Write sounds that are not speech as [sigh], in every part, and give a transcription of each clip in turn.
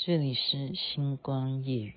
这里是星光夜雨。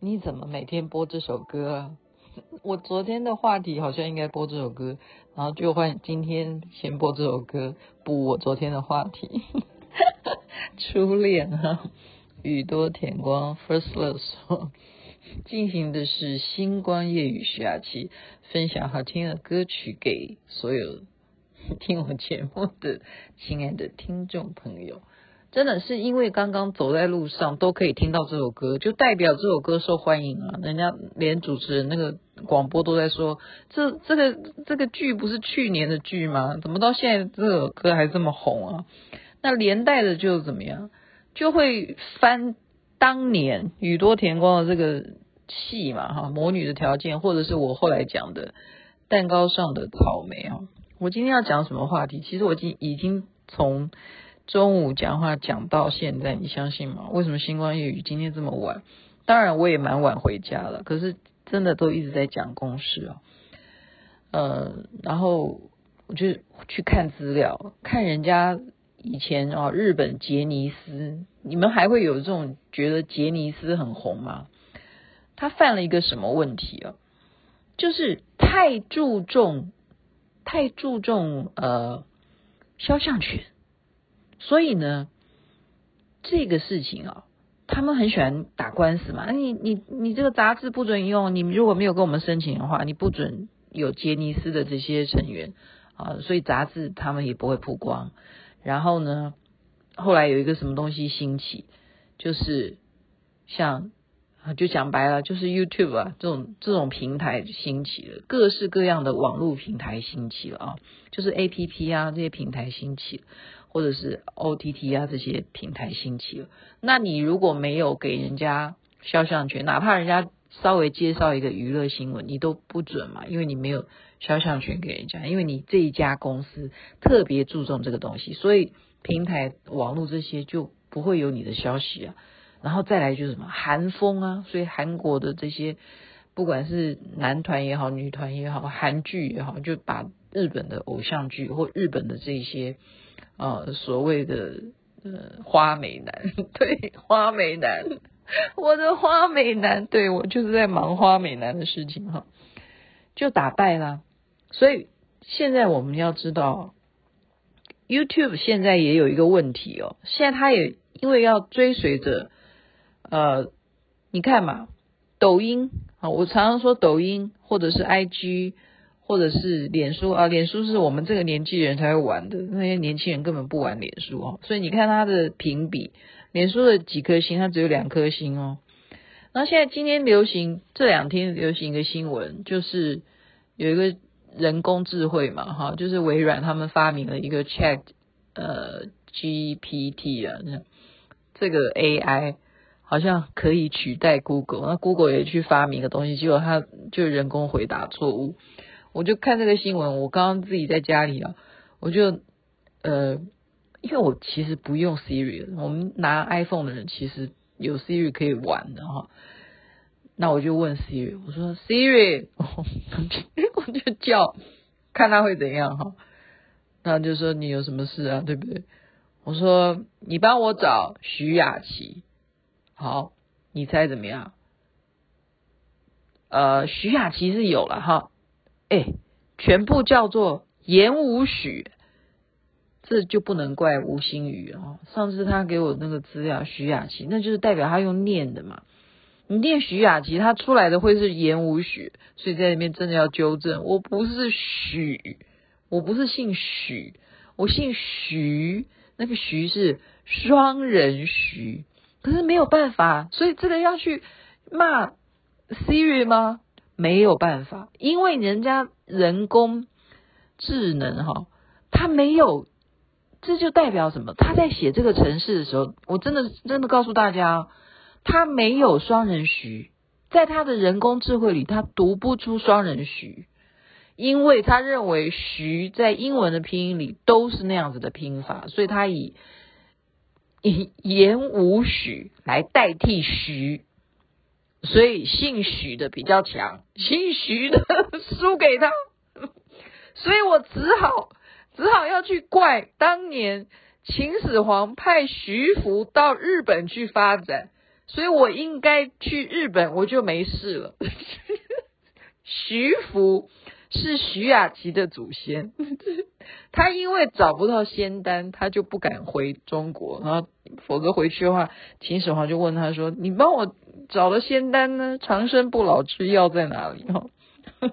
你怎么每天播这首歌啊？[laughs] 我昨天的话题好像应该播这首歌，然后就换今天先播这首歌补我昨天的话题。[laughs] 初恋啊，宇多田光 First Love 说进行的是星光夜语徐雅琪分享好听的歌曲给所有听我节目的亲爱的听众朋友。真的是因为刚刚走在路上都可以听到这首歌，就代表这首歌受欢迎啊！人家连主持人那个广播都在说，这这个这个剧不是去年的剧吗？怎么到现在这首歌还这么红啊？那连带的就怎么样，就会翻当年宇多田光的这个戏嘛，哈，魔女的条件，或者是我后来讲的蛋糕上的草莓啊。我今天要讲什么话题？其实我已经已经从。中午讲话讲到现在，你相信吗？为什么星光夜语今天这么晚？当然我也蛮晚回家了，可是真的都一直在讲公事啊。呃，然后我就去看资料，看人家以前啊，日本杰尼斯，你们还会有这种觉得杰尼斯很红吗？他犯了一个什么问题啊？就是太注重，太注重呃肖像权。所以呢，这个事情啊，他们很喜欢打官司嘛。你你你这个杂志不准用，你如果没有跟我们申请的话，你不准有杰尼斯的这些成员啊，所以杂志他们也不会曝光。然后呢，后来有一个什么东西兴起，就是像就讲白了，就是 YouTube 啊这种这种平台兴起了，各式各样的网络平台兴起了啊，就是 APP 啊这些平台兴起了。或者是 OTT 啊这些平台兴起了，那你如果没有给人家肖像权，哪怕人家稍微介绍一个娱乐新闻，你都不准嘛，因为你没有肖像权给人家，因为你这一家公司特别注重这个东西，所以平台网络这些就不会有你的消息啊。然后再来就是什么韩风啊，所以韩国的这些不管是男团也好，女团也好，韩剧也好，就把日本的偶像剧或日本的这些。啊、所谓的呃花美男，[laughs] 对花美男，我的花美男，对我就是在忙花美男的事情哈，就打败了。所以现在我们要知道，YouTube 现在也有一个问题哦，现在他也因为要追随着呃，你看嘛，抖音啊，我常常说抖音或者是 IG。或者是脸书啊，脸书是我们这个年纪人才会玩的，那些年轻人根本不玩脸书哦。所以你看它的评比，脸书的几颗星，它只有两颗星哦。然后现在今天流行这两天流行一个新闻，就是有一个人工智慧嘛，哈，就是微软他们发明了一个 Chat 呃 GPT 啊，这个 AI 好像可以取代 Google，那 Google 也去发明一个东西，结果它就人工回答错误。我就看这个新闻，我刚刚自己在家里啊，我就呃，因为我其实不用 Siri，我们拿 iPhone 的人其实有 Siri 可以玩的哈。那我就问 Siri，我说 Siri，[laughs] 我就叫看他会怎样哈。然后就说你有什么事啊，对不对？我说你帮我找徐雅琪，好，你猜怎么样？呃，徐雅琪是有了哈，哎，全部叫做言午许，这就不能怪吴心宇哦。上次他给我那个资料，徐雅琪，那就是代表他用念的嘛。你念徐雅琪，他出来的会是言午许，所以在里面真的要纠正，我不是许，我不是姓许，我姓徐，那个徐是双人徐，可是没有办法，所以这个要去骂 Siri 吗？没有办法，因为人家人工智能哈，他没有，这就代表什么？他在写这个城市的时候，我真的真的告诉大家。他没有双人徐，在他的人工智慧里，他读不出双人徐，因为他认为徐在英文的拼音里都是那样子的拼法，所以他以以言无许来代替徐，所以姓徐的比较强，姓徐的输给他，[laughs] 所以我只好只好要去怪当年秦始皇派徐福到日本去发展。所以我应该去日本，我就没事了。徐 [laughs] 福是徐雅琪的祖先，[laughs] 他因为找不到仙丹，他就不敢回中国。然后，否则回去的话，秦始皇就问他说：“你帮我找了仙丹呢？长生不老之药在哪里？”哈，[laughs]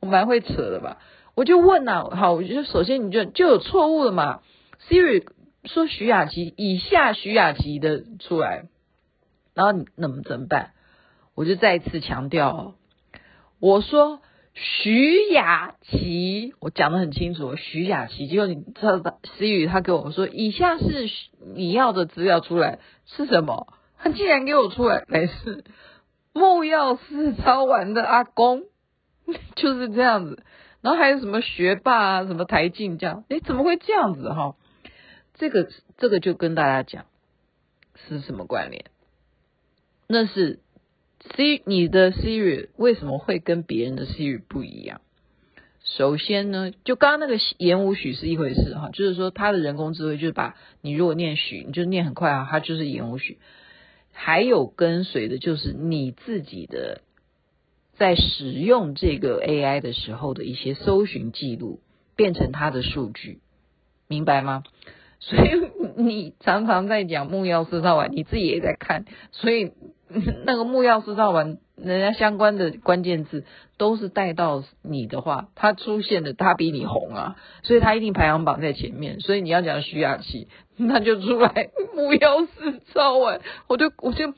我蛮会扯的吧？我就问呐、啊，好，我觉得首先你就就有错误了嘛。Siri 说徐雅琪，以下徐雅琪的出来。然后你那么怎么办？我就再一次强调，我说徐雅琪，我讲的很清楚，徐雅琪。结果你知道吧？Siri 他给我说，以下是你要的资料出来是什么？他竟然给我出来，没事，木曜四超玩的阿公 [laughs] 就是这样子。然后还有什么学霸啊，什么台进这样？诶，怎么会这样子哈？这个这个就跟大家讲是什么关联？那是 C 你的 Siri 为什么会跟别人的 Siri 不一样？首先呢，就刚刚那个言午许是一回事哈，就是说它的人工智慧就是把你如果念许，你就念很快啊，它就是言午许。还有跟随的就是你自己的在使用这个 AI 的时候的一些搜寻记录，变成它的数据，明白吗？所以你常常在讲木曜四超玩，你自己也在看，所以。[laughs] 那个木曜四超玩，人家相关的关键字都是带到你的话，他出现的他比你红啊，所以他一定排行榜在前面。所以你要讲徐雅琪，[laughs] 那就出来木曜四超玩，我就我就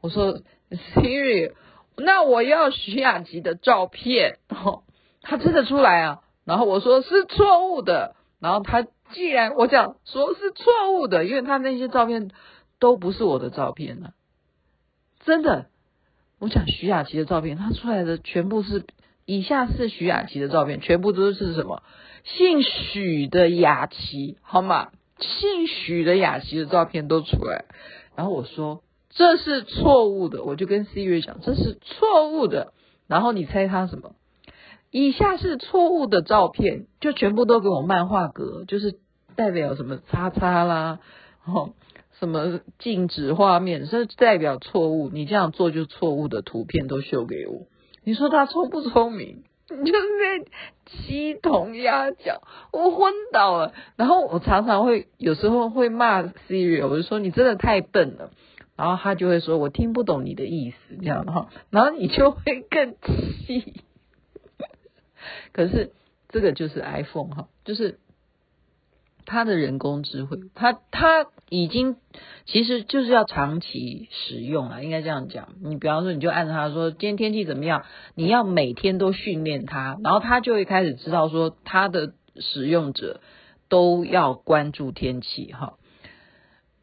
我说 Siri，那我要徐雅琪的照片，哦，[laughs] 他真的出来啊，然后我说是错误的，然后他既然我讲说是错误的，因为他那些照片都不是我的照片呢，啊。真的，我讲徐雅琪的照片，他出来的全部是以下是徐雅琪的照片，全部都是什么？姓许的雅琪，好吗？姓许的雅琪的照片都出来，然后我说这是错误的，我就跟 Siri 讲这是错误的，然后你猜他什么？以下是错误的照片，就全部都给我漫画格，就是代表什么叉叉啦，哦。什么禁止画面，这代表错误。你这样做就错误的图片都秀给我。你说他聪不聪明？你就是在鸡同鸭讲，我昏倒了。然后我常常会有时候会骂 Siri，我就说你真的太笨了。然后他就会说我听不懂你的意思，这样哈。然后你就会更气。[laughs] 可是这个就是 iPhone 哈，就是。它的人工智慧，它它已经其实就是要长期使用啊，应该这样讲。你比方说，你就按照它说，今天天气怎么样？你要每天都训练它，然后它就会开始知道说，它的使用者都要关注天气哈。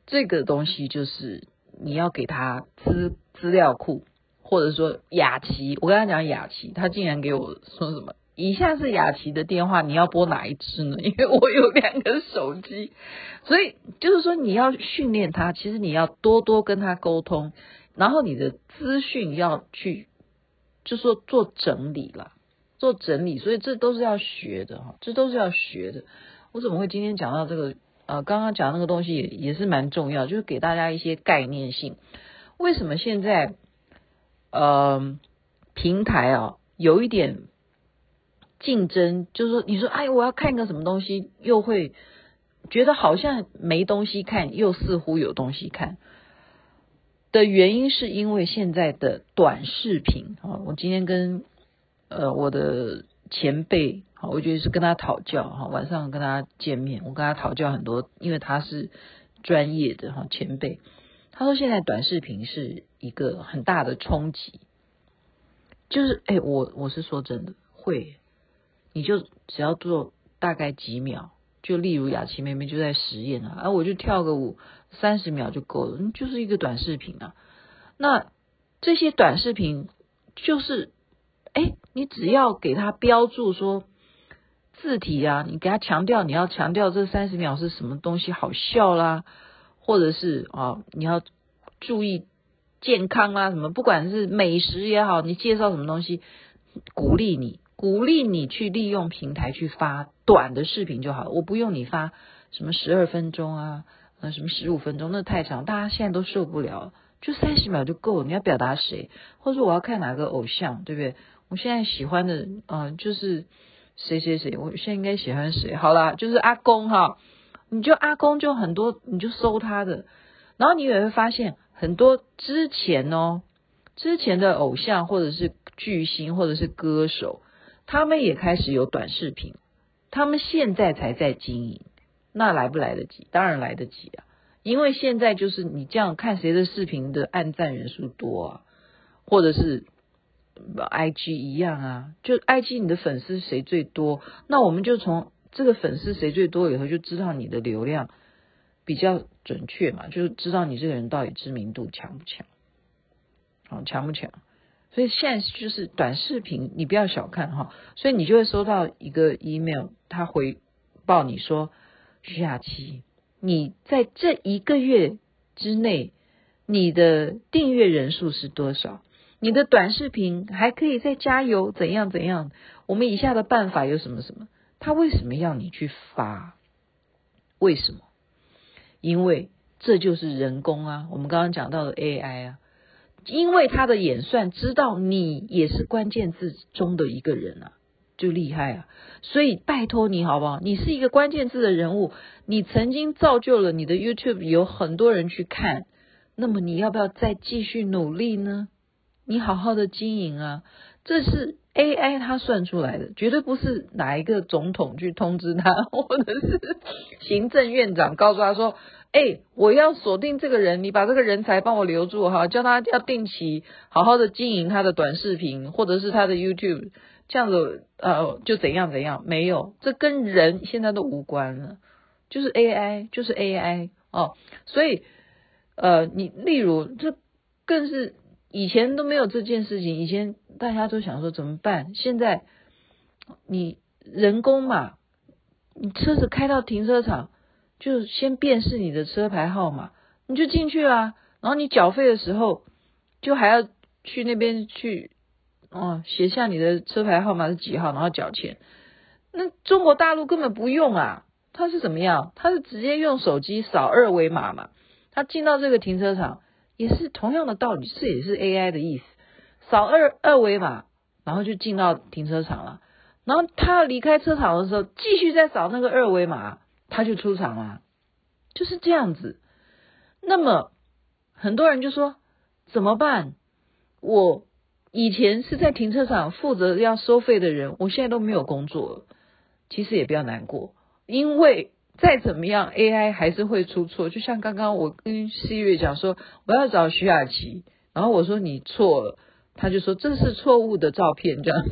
这个东西就是你要给它资资料库，或者说雅琪，我跟他讲雅琪，他竟然给我说什么？以下是雅琪的电话，你要拨哪一支呢？[laughs] 因为我有两个手机，所以就是说你要训练他，其实你要多多跟他沟通，然后你的资讯要去，就说做整理了。做整理，所以这都是要学的哈，这都是要学的。我怎么会今天讲到这个？呃，刚刚讲那个东西也也是蛮重要，就是给大家一些概念性。为什么现在呃平台啊有一点竞争？就是说，你说哎，我要看个什么东西，又会觉得好像没东西看，又似乎有东西看的原因，是因为现在的短视频啊。我今天跟呃我的前辈。好，我觉得是跟他讨教哈，晚上跟他见面，我跟他讨教很多，因为他是专业的哈前辈。他说现在短视频是一个很大的冲击，就是哎，我我是说真的会，你就只要做大概几秒，就例如雅琪妹妹就在实验啊，啊我就跳个舞三十秒就够了，就是一个短视频啊。那这些短视频就是哎，你只要给他标注说。字体啊，你给他强调，你要强调这三十秒是什么东西好笑啦，或者是啊，你要注意健康啊，什么不管是美食也好，你介绍什么东西，鼓励你，鼓励你去利用平台去发短的视频就好。我不用你发什么十二分钟啊，呃什么十五分钟，那太长，大家现在都受不了，就三十秒就够了。你要表达谁，或者说我要看哪个偶像，对不对？我现在喜欢的，嗯，就是。谁谁谁，我现在应该喜欢谁？好啦，就是阿公哈，你就阿公就很多，你就搜他的，然后你也会发现很多之前哦，之前的偶像或者是巨星或者是歌手，他们也开始有短视频，他们现在才在经营，那来不来得及？当然来得及啊，因为现在就是你这样看谁的视频的按赞人数多啊，或者是。I G 一样啊，就 I G 你的粉丝谁最多，那我们就从这个粉丝谁最多以后就知道你的流量比较准确嘛，就知道你这个人到底知名度强不强，好强不强？所以现在就是短视频，你不要小看哈，所以你就会收到一个 email，他回报你说，徐雅琪，你在这一个月之内，你的订阅人数是多少？你的短视频还可以再加油，怎样怎样？我们以下的办法有什么什么？他为什么要你去发？为什么？因为这就是人工啊，我们刚刚讲到的 AI 啊，因为他的演算知道你也是关键字中的一个人啊，就厉害啊。所以拜托你好不好？你是一个关键字的人物，你曾经造就了你的 YouTube 有很多人去看，那么你要不要再继续努力呢？你好好的经营啊，这是 AI 它算出来的，绝对不是哪一个总统去通知他，[laughs] 或者是行政院长告诉他说：“哎，我要锁定这个人，你把这个人才帮我留住哈，叫他要定期好好的经营他的短视频，或者是他的 YouTube，这样子呃就怎样怎样。”没有，这跟人现在都无关了，就是 AI，就是 AI 哦。所以呃，你例如这更是。以前都没有这件事情，以前大家都想说怎么办？现在你人工嘛，你车子开到停车场，就先辨识你的车牌号码，你就进去啦。然后你缴费的时候，就还要去那边去哦，写下你的车牌号码是几号，然后缴钱。那中国大陆根本不用啊，他是怎么样？他是直接用手机扫二维码嘛，他进到这个停车场。也是同样的道理，这也是 AI 的意思。扫二二维码，然后就进到停车场了。然后他要离开车场的时候，继续再扫那个二维码，他就出场了。就是这样子。那么很多人就说怎么办？我以前是在停车场负责要收费的人，我现在都没有工作。其实也不要难过，因为。再怎么样，AI 还是会出错。就像刚刚我跟 Siri 讲说，我要找徐雅琪，然后我说你错了，他就说这是错误的照片，这样。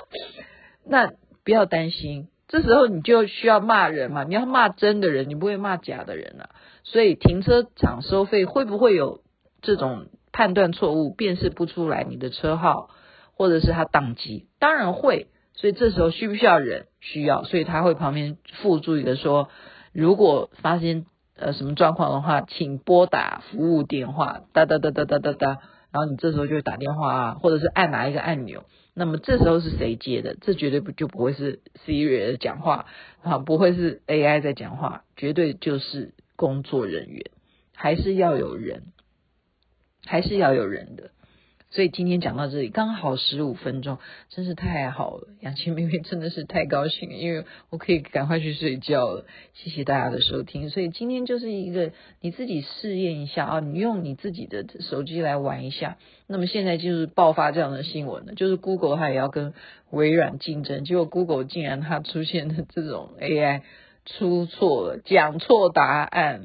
[laughs] 那不要担心，这时候你就需要骂人嘛，你要骂真的人，你不会骂假的人啊。所以停车场收费会不会有这种判断错误，辨识不出来你的车号，或者是他当机？当然会。所以这时候需不需要人？需要，所以他会旁边附注一个说，如果发现呃什么状况的话，请拨打服务电话，哒哒哒哒哒哒哒，然后你这时候就打电话啊，或者是按哪一个按钮，那么这时候是谁接的？这绝对不就不会是 Siri 讲话啊，不会是 AI 在讲话，绝对就是工作人员，还是要有人，还是要有人的。所以今天讲到这里，刚好十五分钟，真是太好了。雅琪妹妹真的是太高兴了，因为我可以赶快去睡觉了。谢谢大家的收听。[laughs] 所以今天就是一个你自己试验一下啊，你用你自己的手机来玩一下。那么现在就是爆发这样的新闻了，就是 Google 它也要跟微软竞争，结果 Google 竟然它出现的这种 [laughs] AI 出错了，讲错答案，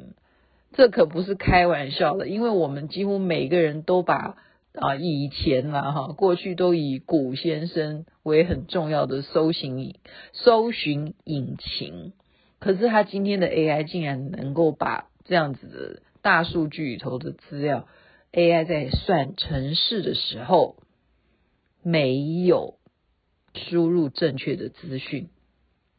这可不是开玩笑的，因为我们几乎每个人都把。啊，以前啦哈，过去都以古先生为很重要的搜寻搜寻引擎，可是他今天的 AI 竟然能够把这样子的大数据里头的资料，AI 在算城市的时候没有输入正确的资讯，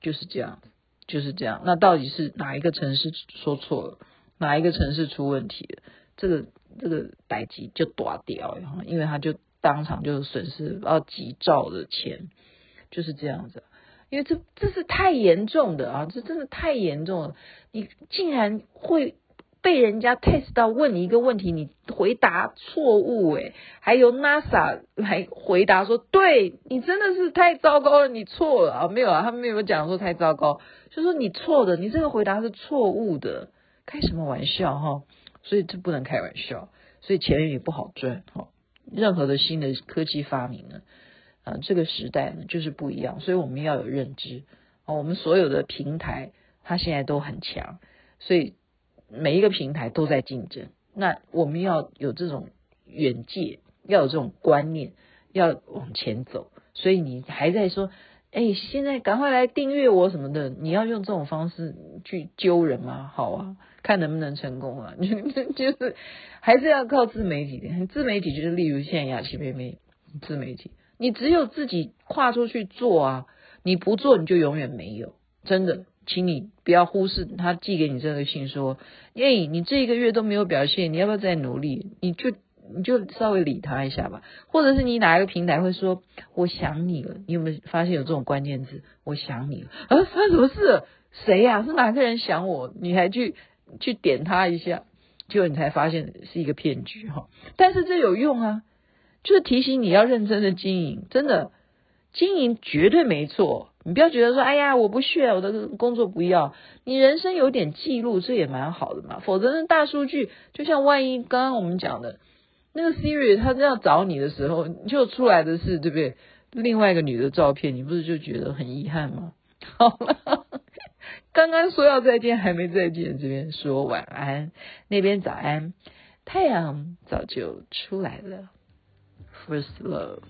就是这样，就是这样。那到底是哪一个城市说错了，哪一个城市出问题了？这个。这个代志就断掉，因为他就当场就损失了几兆的钱，就是这样子。因为这这是太严重的啊，这真的太严重了。你竟然会被人家 test 到问你一个问题，你回答错误，诶，还由 NASA 来回答说，对，你真的是太糟糕了，你错了啊，没有啊，他们没有讲说太糟糕，就说你错的，你这个回答是错误的，开什么玩笑哈？所以这不能开玩笑，所以钱也不好赚哈。任何的新的科技发明呢，啊，这个时代呢就是不一样，所以我们要有认知啊。我们所有的平台它现在都很强，所以每一个平台都在竞争。那我们要有这种远见，要有这种观念，要往前走。所以你还在说，哎，现在赶快来订阅我什么的，你要用这种方式去揪人吗？好啊。看能不能成功啊？[laughs] 就是还是要靠自媒体的。自媒体就是例如现在雅琪妹妹自媒体，你只有自己跨出去做啊！你不做你就永远没有。真的，请你不要忽视他寄给你这个信说，诶，你这一个月都没有表现，你要不要再努力？你就你就稍微理他一下吧。或者是你哪一个平台会说我想你了？你有没有发现有这种关键字？我想你了啊？发生什么事？谁呀？是哪个人想我？你还去？去点他一下，结果你才发现是一个骗局哈。但是这有用啊，就是提醒你要认真的经营，真的经营绝对没错。你不要觉得说，哎呀，我不屑，我的工作不要。你人生有点记录，这也蛮好的嘛。否则那大数据，就像万一刚刚我们讲的那个 Siri，他这样找你的时候，就出来的是对不对？另外一个女的照片，你不是就觉得很遗憾吗？好了。刚刚说要再见，还没再见。这边说晚安，那边早安。太阳早就出来了。First love。